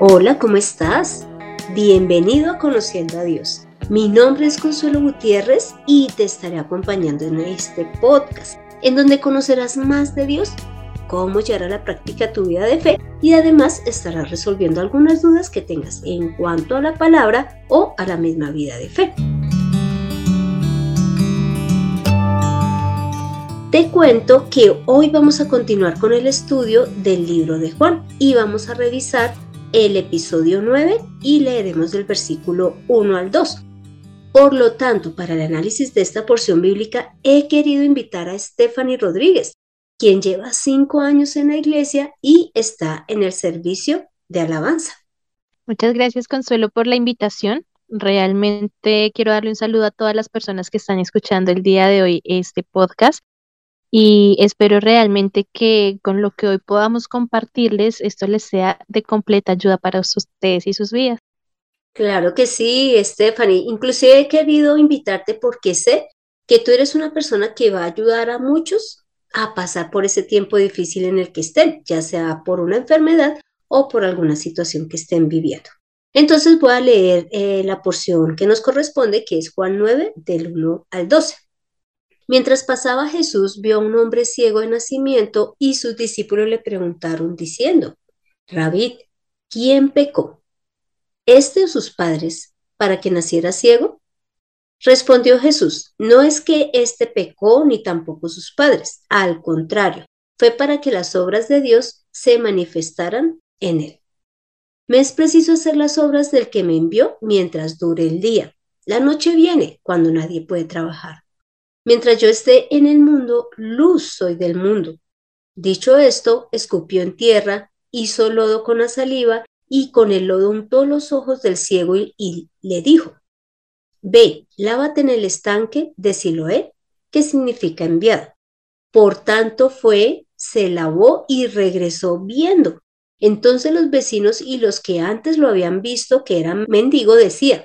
Hola, ¿cómo estás? Bienvenido a Conociendo a Dios. Mi nombre es Consuelo Gutiérrez y te estaré acompañando en este podcast, en donde conocerás más de Dios, cómo llevar a la práctica tu vida de fe y además estarás resolviendo algunas dudas que tengas en cuanto a la palabra o a la misma vida de fe. Te cuento que hoy vamos a continuar con el estudio del libro de Juan y vamos a revisar el episodio 9 y leeremos del versículo 1 al 2. Por lo tanto, para el análisis de esta porción bíblica, he querido invitar a Stephanie Rodríguez, quien lleva cinco años en la iglesia y está en el servicio de alabanza. Muchas gracias, Consuelo, por la invitación. Realmente quiero darle un saludo a todas las personas que están escuchando el día de hoy este podcast y espero realmente que con lo que hoy podamos compartirles, esto les sea de completa ayuda para ustedes y sus vidas. Claro que sí, Stephanie. Inclusive he querido invitarte porque sé que tú eres una persona que va a ayudar a muchos a pasar por ese tiempo difícil en el que estén, ya sea por una enfermedad o por alguna situación que estén viviendo. Entonces voy a leer eh, la porción que nos corresponde, que es Juan 9, del 1 al 12. Mientras pasaba Jesús vio a un hombre ciego de nacimiento y sus discípulos le preguntaron diciendo, Rabí, ¿quién pecó? este o sus padres, para que naciera ciego? Respondió Jesús, no es que éste pecó ni tampoco sus padres, al contrario, fue para que las obras de Dios se manifestaran en él. Me es preciso hacer las obras del que me envió mientras dure el día. La noche viene cuando nadie puede trabajar. Mientras yo esté en el mundo, luz soy del mundo. Dicho esto, escupió en tierra, hizo lodo con la saliva y con el lodo untó los ojos del ciego y, le dijo, Ve, lávate en el estanque de Siloé, que significa enviado. Por tanto fue, se lavó y regresó viendo. Entonces los vecinos y los que antes lo habían visto que era mendigo decían,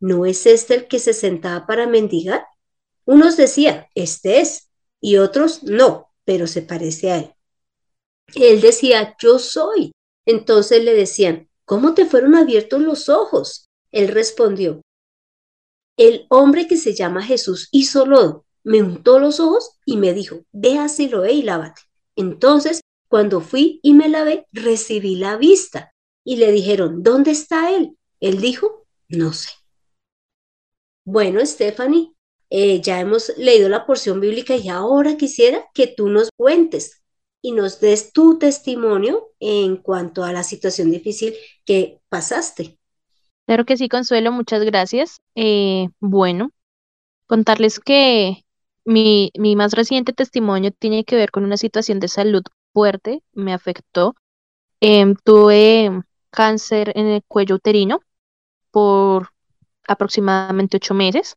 ¿no es este el que se sentaba para mendigar? Unos decían, este es, y otros no, pero se parece a él. Él decía, yo soy. Entonces le decían, ¿cómo te fueron abiertos los ojos? Él respondió, el hombre que se llama Jesús hizo lodo, me untó los ojos y me dijo, ve a Siloé y lávate. Entonces, cuando fui y me lavé, recibí la vista. Y le dijeron, ¿dónde está él? Él dijo, no sé. Bueno, Stephanie, eh, ya hemos leído la porción bíblica y ahora quisiera que tú nos cuentes y nos des tu testimonio en cuanto a la situación difícil que pasaste. Claro que sí, Consuelo, muchas gracias. Eh, bueno, contarles que mi, mi más reciente testimonio tiene que ver con una situación de salud fuerte, me afectó. Em, tuve cáncer en el cuello uterino por aproximadamente ocho meses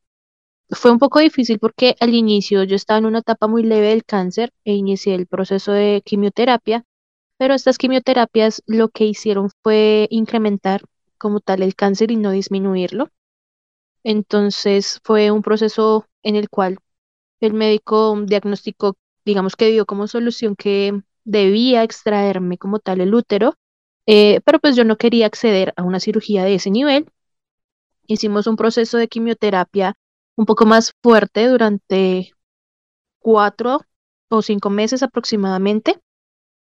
fue un poco difícil porque al inicio yo estaba en una etapa muy leve del cáncer e inicié el proceso de quimioterapia, pero estas quimioterapias lo que hicieron fue incrementar como tal el cáncer y no disminuirlo. Entonces fue un proceso en el cual el médico diagnosticó, digamos que dio como solución que debía extraerme como tal el útero, eh, pero pues yo no quería acceder a una cirugía de ese nivel. Hicimos un proceso de quimioterapia un poco más fuerte durante cuatro o cinco meses aproximadamente.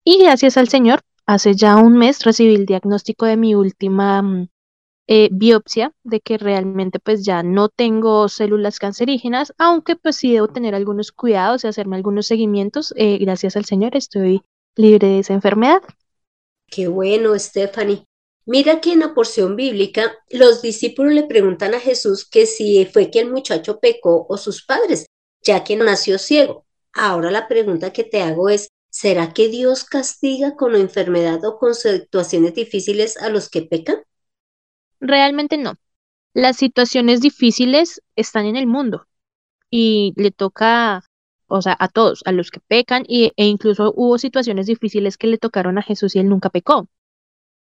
Y gracias al Señor, hace ya un mes recibí el diagnóstico de mi última mm, eh, biopsia de que realmente pues ya no tengo células cancerígenas, aunque pues sí debo tener algunos cuidados y hacerme algunos seguimientos. Eh, gracias al Señor estoy libre de esa enfermedad. Qué bueno, Stephanie. Mira que en la porción bíblica los discípulos le preguntan a Jesús que si fue que el muchacho pecó o sus padres, ya que nació ciego. Ahora la pregunta que te hago es, ¿será que Dios castiga con enfermedad o con situaciones difíciles a los que pecan? Realmente no. Las situaciones difíciles están en el mundo y le toca, o sea, a todos, a los que pecan y, e incluso hubo situaciones difíciles que le tocaron a Jesús y él nunca pecó.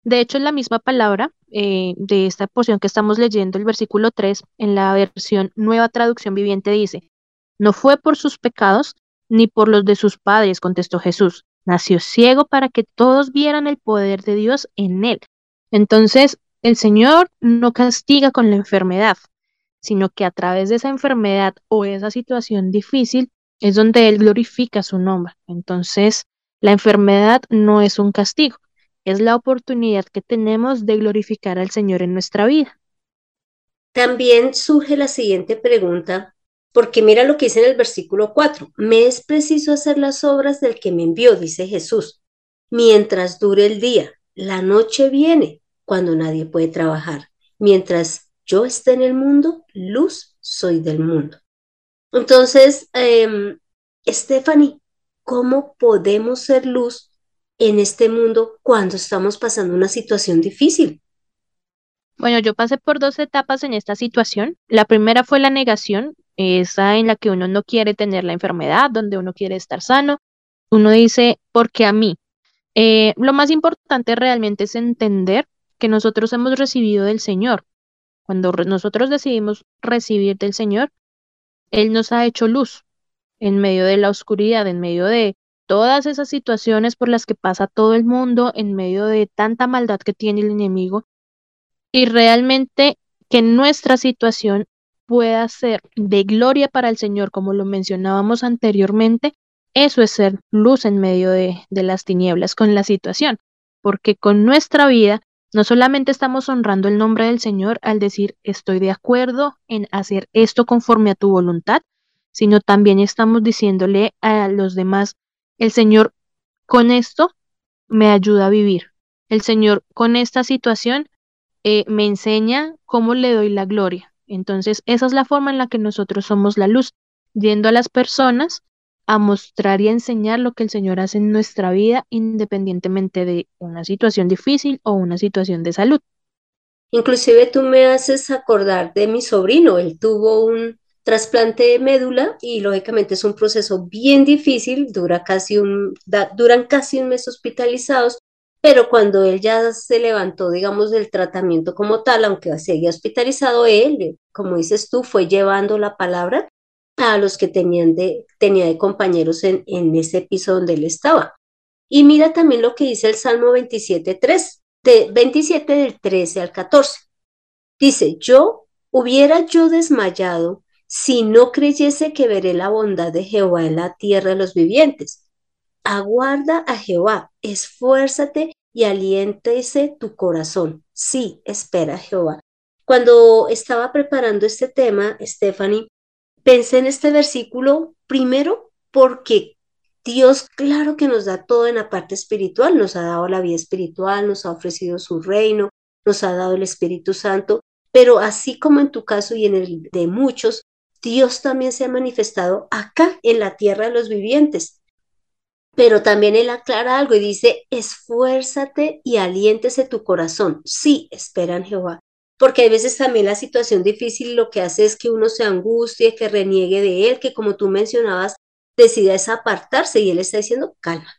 De hecho, la misma palabra eh, de esta porción que estamos leyendo, el versículo 3, en la versión Nueva Traducción Viviente dice, no fue por sus pecados ni por los de sus padres, contestó Jesús. Nació ciego para que todos vieran el poder de Dios en él. Entonces, el Señor no castiga con la enfermedad, sino que a través de esa enfermedad o esa situación difícil es donde Él glorifica su nombre. Entonces, la enfermedad no es un castigo, es la oportunidad que tenemos de glorificar al Señor en nuestra vida. También surge la siguiente pregunta, porque mira lo que dice en el versículo 4, me es preciso hacer las obras del que me envió, dice Jesús, mientras dure el día. La noche viene cuando nadie puede trabajar. Mientras yo esté en el mundo, luz soy del mundo. Entonces, eh, Stephanie, ¿cómo podemos ser luz en este mundo cuando estamos pasando una situación difícil? Bueno, yo pasé por dos etapas en esta situación. La primera fue la negación, esa en la que uno no quiere tener la enfermedad, donde uno quiere estar sano. Uno dice, ¿por qué a mí? Eh, lo más importante realmente es entender que nosotros hemos recibido del Señor. Cuando nosotros decidimos recibir del Señor, Él nos ha hecho luz en medio de la oscuridad, en medio de todas esas situaciones por las que pasa todo el mundo, en medio de tanta maldad que tiene el enemigo, y realmente que nuestra situación pueda ser de gloria para el Señor, como lo mencionábamos anteriormente, eso es ser luz en medio de, de las tinieblas con la situación, porque con nuestra vida no solamente estamos honrando el nombre del Señor al decir estoy de acuerdo en hacer esto conforme a tu voluntad, sino también estamos diciéndole a los demás, el Señor con esto me ayuda a vivir. El Señor con esta situación eh, me enseña cómo le doy la gloria. Entonces, esa es la forma en la que nosotros somos la luz, yendo a las personas a mostrar y a enseñar lo que el Señor hace en nuestra vida, independientemente de una situación difícil o una situación de salud. Inclusive tú me haces acordar de mi sobrino, él tuvo un trasplante de médula y lógicamente es un proceso bien difícil, dura casi un, duran casi un mes hospitalizados, pero cuando él ya se levantó, digamos, del tratamiento como tal, aunque seguía hospitalizado, él, como dices tú, fue llevando la palabra a los que tenían de, tenía de compañeros en, en ese piso donde él estaba. Y mira también lo que dice el Salmo 27.3, de 27 del 13 al 14. Dice, yo hubiera yo desmayado si no creyese que veré la bondad de Jehová en la tierra de los vivientes. Aguarda a Jehová, esfuérzate y aliéntese tu corazón. Sí, espera a Jehová. Cuando estaba preparando este tema, Stephanie, pensé en este versículo primero porque Dios, claro que nos da todo en la parte espiritual, nos ha dado la vida espiritual, nos ha ofrecido su reino, nos ha dado el Espíritu Santo, pero así como en tu caso y en el de muchos, Dios también se ha manifestado acá en la tierra de los vivientes. Pero también Él aclara algo y dice, esfuérzate y aliéntese tu corazón. Sí, espera en Jehová porque hay veces también la situación difícil lo que hace es que uno se angustie, que reniegue de él, que como tú mencionabas, decida apartarse y él está diciendo, calma,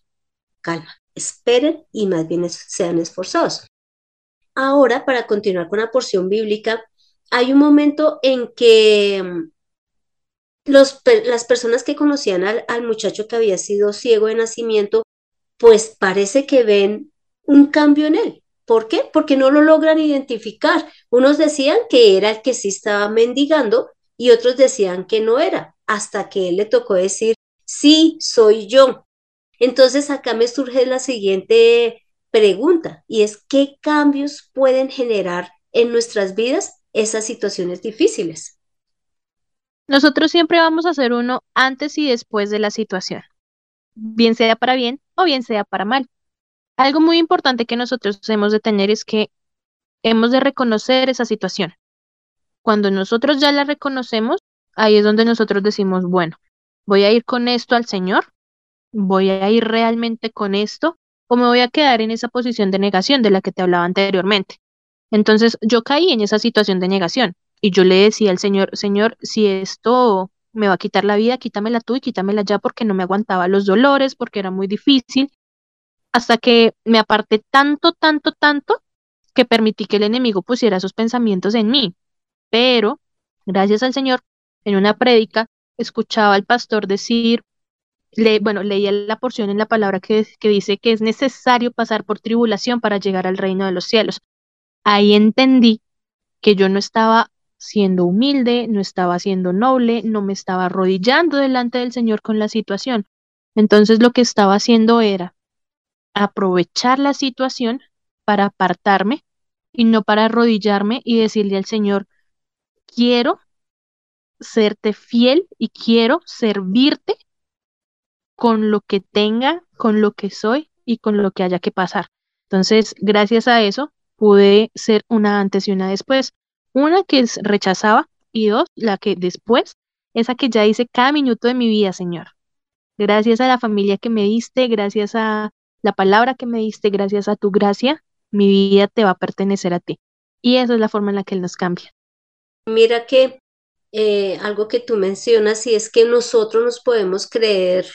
calma, esperen y más bien sean esforzados. Ahora, para continuar con la porción bíblica, hay un momento en que mm, las personas que conocían al, al muchacho que había sido ciego de nacimiento, pues parece que ven un cambio en él. ¿Por qué? Porque no lo logran identificar. Unos decían que era el que sí estaba mendigando y otros decían que no era, hasta que él le tocó decir, sí, soy yo. Entonces acá me surge la siguiente pregunta y es, ¿qué cambios pueden generar en nuestras vidas esas situaciones difíciles? Nosotros siempre vamos a hacer uno antes y después de la situación, bien sea para bien o bien sea para mal. Algo muy importante que nosotros hemos de tener es que hemos de reconocer esa situación. Cuando nosotros ya la reconocemos, ahí es donde nosotros decimos, bueno, voy a ir con esto al Señor, voy a ir realmente con esto, o me voy a quedar en esa posición de negación de la que te hablaba anteriormente. Entonces yo caí en esa situación de negación y yo le decía al Señor, Señor, si esto me va a quitar la vida, quítamela tú y quítamela ya porque no me aguantaba los dolores, porque era muy difícil hasta que me aparté tanto, tanto, tanto, que permití que el enemigo pusiera esos pensamientos en mí. Pero, gracias al Señor, en una prédica, escuchaba al pastor decir, le, bueno, leía la porción en la palabra que, que dice que es necesario pasar por tribulación para llegar al reino de los cielos. ahí entendí que yo no estaba siendo humilde, no estaba siendo noble, no me estaba arrodillando delante del Señor con la situación. Entonces lo que estaba haciendo era aprovechar la situación para apartarme y no para arrodillarme y decirle al Señor, quiero serte fiel y quiero servirte con lo que tenga, con lo que soy y con lo que haya que pasar. Entonces, gracias a eso, pude ser una antes y una después. Una que rechazaba y dos, la que después, esa que ya hice cada minuto de mi vida, Señor. Gracias a la familia que me diste, gracias a la palabra que me diste, gracias a tu gracia, mi vida te va a pertenecer a ti. Y esa es la forma en la que Él nos cambia. Mira que eh, algo que tú mencionas y es que nosotros nos podemos creer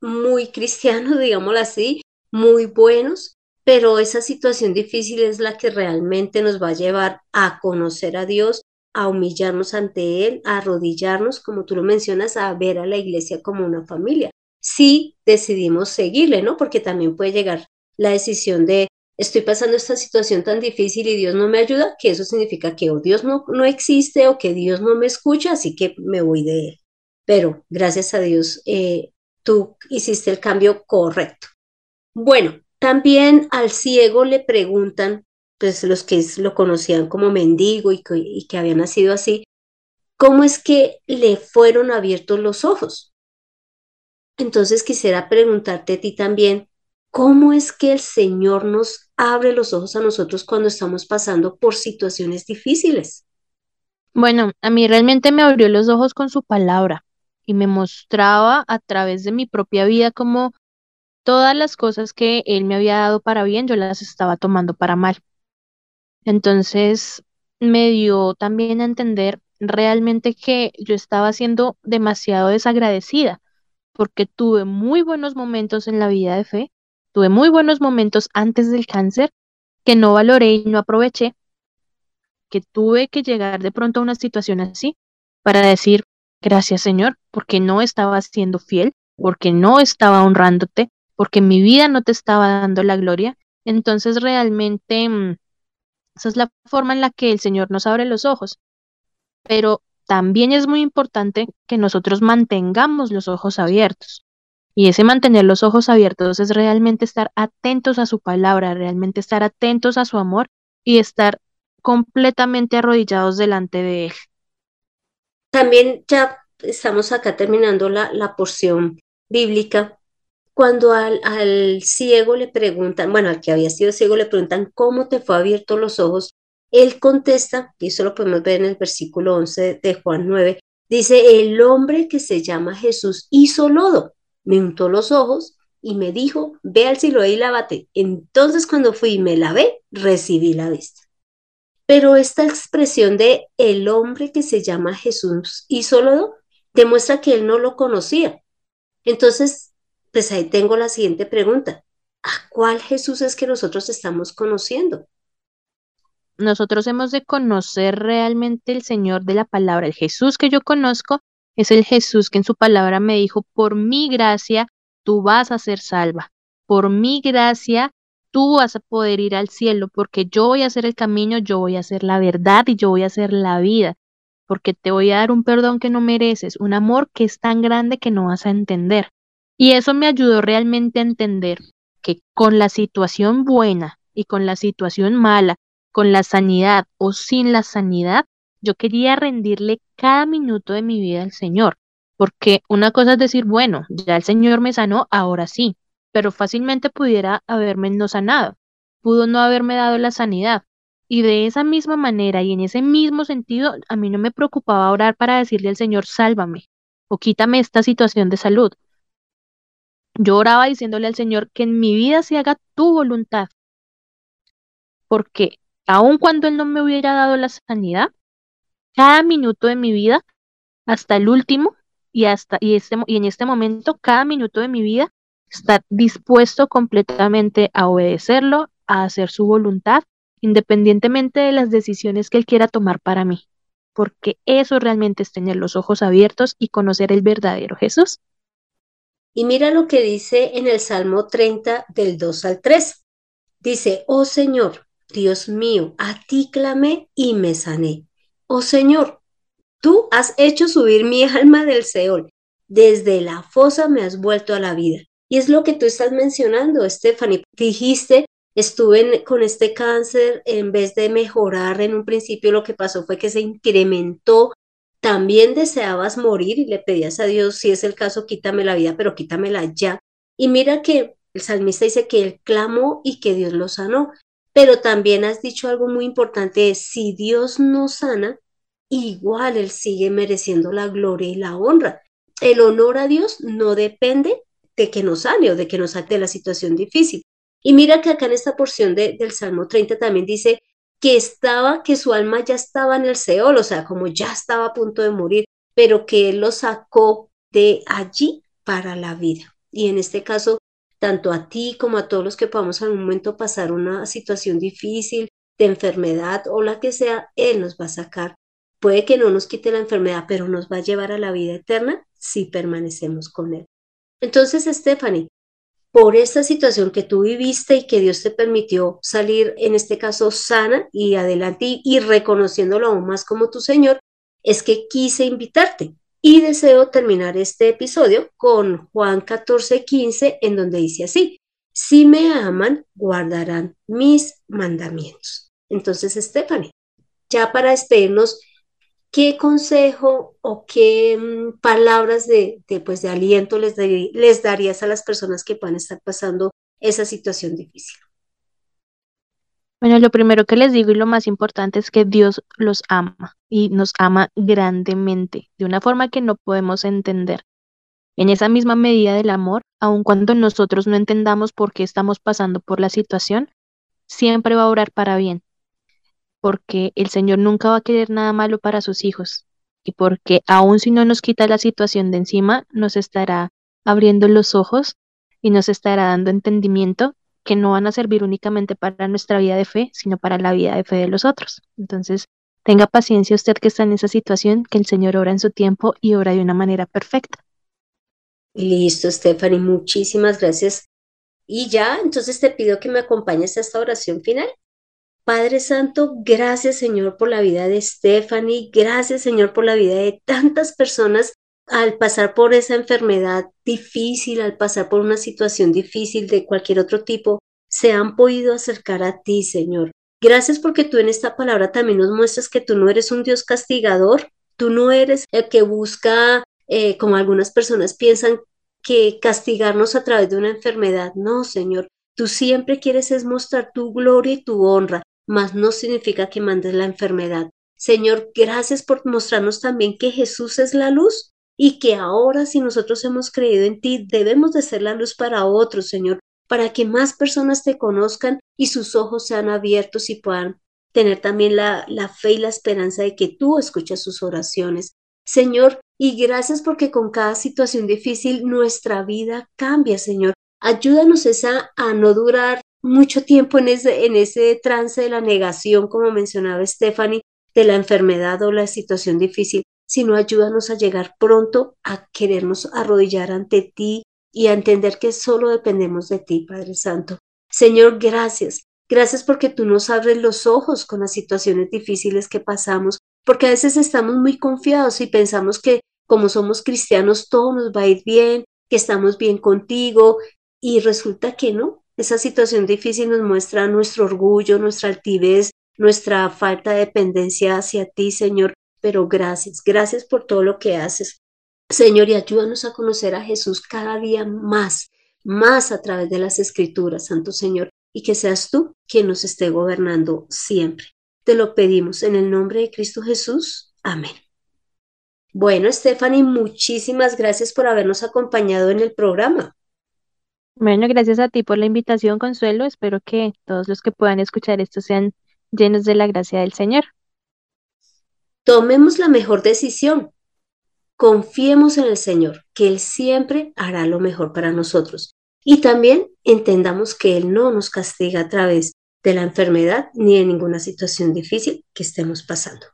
muy cristianos, digámoslo así, muy buenos, pero esa situación difícil es la que realmente nos va a llevar a conocer a Dios, a humillarnos ante Él, a arrodillarnos, como tú lo mencionas, a ver a la iglesia como una familia. Si decidimos seguirle, ¿no? Porque también puede llegar la decisión de estoy pasando esta situación tan difícil y Dios no me ayuda, que eso significa que o Dios no, no existe o que Dios no me escucha, así que me voy de Él. Pero gracias a Dios, eh, tú hiciste el cambio correcto. Bueno, también al ciego le preguntan, pues los que lo conocían como mendigo y que, había nacido así, ¿cómo es que le fueron abiertos los ojos? Entonces quisiera preguntarte a ti también, ¿cómo es que el Señor nos abre los ojos a nosotros cuando estamos pasando por situaciones difíciles? Bueno, a mí realmente me abrió los ojos con su palabra y me mostraba a través de mi propia vida como todas las cosas que él me había dado para bien, yo las estaba tomando para mal. Entonces me dio también a entender realmente que yo estaba siendo demasiado desagradecida porque tuve muy buenos momentos en la vida de fe, tuve muy buenos momentos antes del cáncer que no valoré y no aproveché, que tuve que llegar de pronto a una situación así para decir, Gracias, Señor, porque no estaba siendo fiel, porque no estaba honrándote, porque mi vida no te estaba dando la gloria. Entonces realmente mm, esa es la forma en la que el Señor nos abre los ojos. Pero también es muy importante que nosotros mantengamos los ojos abiertos. Y ese mantener los ojos abiertos es realmente estar atentos a su palabra, realmente estar atentos a su amor y estar completamente arrodillados delante de Él. También ya estamos acá terminando la, la porción bíblica. Cuando al, ciego le preguntan, bueno, al que había sido ciego le preguntan cómo te fue abierto los ojos, él contesta, y eso lo podemos ver en el versículo 11 de Juan 9, dice, el hombre que se llama Jesús hizo lodo, me untó los ojos y me dijo, ve al Siloé y lávate. Entonces cuando fui y me lavé, recibí la vista. Pero esta expresión de el hombre que se llama Jesús y solo demuestra que él no lo conocía. Entonces, pues ahí tengo la siguiente pregunta. ¿A cuál Jesús es que nosotros estamos conociendo? Nosotros hemos de conocer realmente el Señor de la palabra. El Jesús que yo conozco es el Jesús que en su palabra me dijo, por mi gracia tú vas a ser salva. Por mi gracia tú vas a poder ir al cielo porque yo voy a hacer el camino, yo voy a hacer la verdad y yo voy a hacer la vida, porque te voy a dar un perdón que no mereces, un amor que es tan grande que no vas a entender. Y eso me ayudó realmente a entender que con la situación buena y con la situación mala, con la sanidad o sin la sanidad, yo quería rendirle cada minuto de mi vida al Señor, porque una cosa es decir, bueno, ya el Señor me sanó, ahora sí, pero fácilmente pudiera haberme no sanado, pudo no haberme dado la sanidad. Y de esa misma manera y en ese mismo sentido, a mí no me preocupaba orar para decirle al Señor, sálvame o quítame esta situación de salud. Yo oraba diciéndole al Señor que en mi vida se haga tu voluntad, porque aun cuando Él no me hubiera dado la sanidad, cada minuto de mi vida, hasta el último, y hasta y, este, y en este momento, cada minuto de mi vida estar dispuesto completamente a obedecerlo, a hacer su voluntad, independientemente de las decisiones que él quiera tomar para mí, porque eso realmente es tener los ojos abiertos y conocer el verdadero Jesús. Y mira lo que dice en el Salmo 30 del 2 al 3. Dice, oh Señor, Dios mío, a ti clamé y me sané. Oh Señor, tú has hecho subir mi alma del Seol. Desde la fosa me has vuelto a la vida. Y es lo que tú estás mencionando, Stephanie. Dijiste, estuve con este cáncer, en vez de mejorar en un principio, lo que pasó fue que se incrementó. También deseabas morir y le pedías a Dios, si es el caso, quítame la vida, pero quítamela ya. Y mira que el salmista dice que él clamó y que Dios lo sanó. Pero también has dicho algo muy importante, si Dios no sana, igual Él sigue mereciendo la gloria y la honra. El honor a Dios no depende de que nos sane o de que nos de la situación difícil. Y mira que acá en esta porción del Salmo 30 también dice que estaba, que su alma ya estaba en el Seol, o sea, como ya estaba a punto de morir, pero que Él lo sacó de allí para la vida. Y en este caso, tanto a ti como a todos los que podamos en un momento pasar una situación difícil de enfermedad o la que sea, Él nos va a sacar. Puede que no nos quite la enfermedad, pero nos va a llevar a la vida eterna si permanecemos con Él. Entonces, Stephanie, por esta situación que tú viviste y que Dios te permitió salir, en este caso, sana y adelante y reconociéndolo aún más como tu Señor, es que quise invitarte y deseo terminar este episodio con Juan 14, 15, en donde dice así, si me aman, guardarán mis mandamientos. Entonces, Stephanie, ya para despedirnos, ¿qué consejo o qué mm, palabras de, pues, de aliento les, les darías a las personas que puedan estar pasando esa situación difícil? Bueno, lo primero que les digo y lo más importante es que Dios los ama y nos ama grandemente, de una forma que no podemos entender. En esa misma medida del amor, aun cuando nosotros no entendamos por qué estamos pasando por la situación, siempre va a orar para bien, porque el Señor nunca va a querer nada malo para sus hijos y porque aun si no nos quita la situación de encima, nos estará abriendo los ojos y nos estará dando entendimiento que no van a servir únicamente para nuestra vida de fe, sino para la vida de fe de los otros. Entonces, tenga paciencia usted que está en esa situación, que el Señor ora en su tiempo y ora de una manera perfecta. Listo, Stephanie, muchísimas gracias. Y ya, entonces te pido que me acompañes a esta oración final. Padre Santo, gracias Señor por la vida de Stephanie, gracias Señor por la vida de tantas personas al pasar por esa enfermedad difícil, al pasar por una situación difícil de cualquier otro tipo, se han podido acercar a ti, Señor. Gracias porque tú en esta palabra también nos muestras que tú no eres un Dios castigador, tú no eres el que busca, eh, como algunas personas piensan, que castigarnos a través de una enfermedad. No, Señor, tú siempre quieres es mostrar tu gloria y tu honra, mas no significa que mandes la enfermedad. Señor, gracias por mostrarnos también que Jesús es la luz y que ahora si nosotros hemos creído en ti, debemos de ser la luz para otros, Señor, para que más personas te conozcan y sus ojos sean abiertos y puedan tener también la, la fe y la esperanza de que tú escuchas sus oraciones. Señor, y gracias porque con cada situación difícil nuestra vida cambia, Señor. Ayúdanos esa a no durar mucho tiempo en ese, en ese trance de la negación, como mencionaba Stephanie, de la enfermedad o la situación difícil, sino ayúdanos a llegar pronto a querernos arrodillar ante ti y a entender que solo dependemos de ti, Padre Santo. Señor, gracias. Gracias porque tú nos abres los ojos con las situaciones difíciles que pasamos, porque a veces estamos muy confiados y pensamos que como somos cristianos todo nos va a ir bien, que estamos bien contigo y resulta que no. Esa situación difícil nos muestra nuestro orgullo, nuestra altivez, nuestra falta de dependencia hacia ti, Señor pero gracias, gracias por todo lo que haces. Señor, y ayúdanos a conocer a Jesús cada día más, más a través de las escrituras, Santo Señor, y que seas tú quien nos esté gobernando siempre. Te lo pedimos en el nombre de Cristo Jesús. Amén. Bueno, Stephanie, muchísimas gracias por habernos acompañado en el programa. Bueno, gracias a ti por la invitación, Consuelo. Espero que todos los que puedan escuchar esto sean llenos de la gracia del Señor. Tomemos la mejor decisión. Confiemos en el Señor, que Él siempre hará lo mejor para nosotros. Y también entendamos que Él no nos castiga a través de la enfermedad ni de ninguna situación difícil que estemos pasando.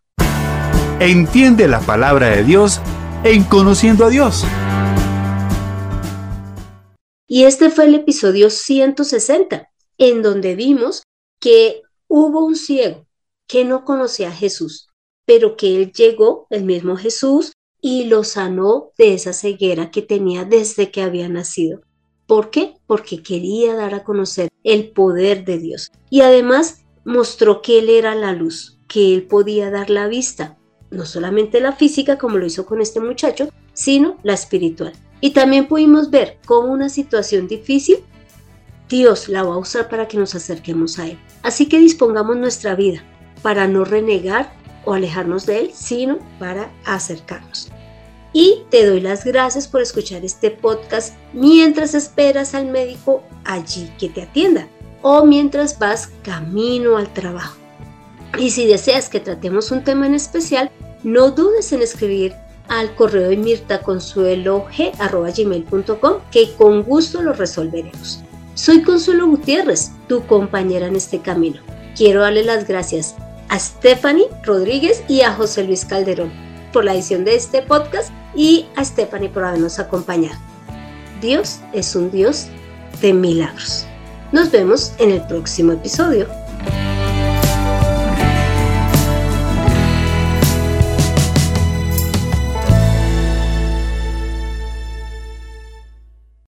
Entiende la palabra de Dios en conociendo a Dios. Y este fue el episodio 160, en donde vimos que hubo un ciego que no conocía a Jesús, pero que él llegó, el mismo Jesús, y lo sanó de esa ceguera que tenía desde que había nacido. ¿Por qué? Porque quería dar a conocer el poder de Dios. Y además mostró que Él era la luz, que Él podía dar la vista, no solamente la física como lo hizo con este muchacho, sino la espiritual. Y también pudimos ver cómo una situación difícil Dios la va a usar para que nos acerquemos a Él. Así que dispongamos nuestra vida para no renegar o alejarnos de Él, sino para acercarnos. Y te doy las gracias por escuchar este podcast mientras esperas al médico allí que te atienda o mientras vas camino al trabajo. Y si deseas que tratemos un tema en especial, no dudes en escribir al correo de mirtaconsuelog.com que con gusto lo resolveremos. Soy Consuelo Gutiérrez, tu compañera en este camino. Quiero darle las gracias a Stephanie Rodríguez y a José Luis Calderón por la edición de este podcast y a Stephanie por habernos acompañado. Dios es un Dios de milagros. Nos vemos en el próximo episodio.